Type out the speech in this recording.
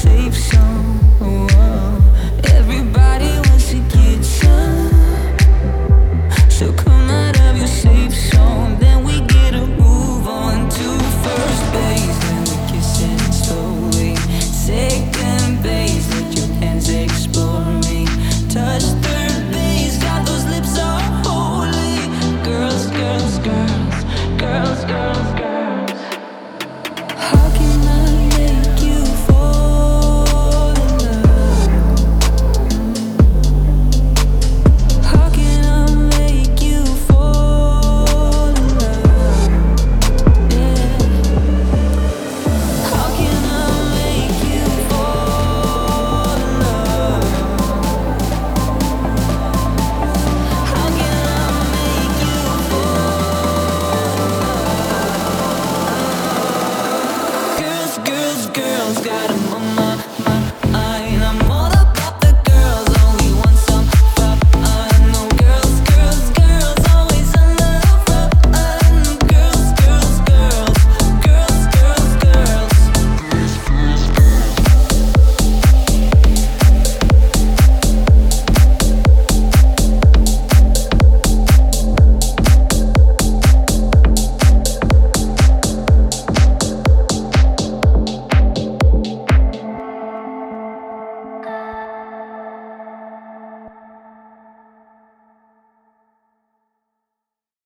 safe zone.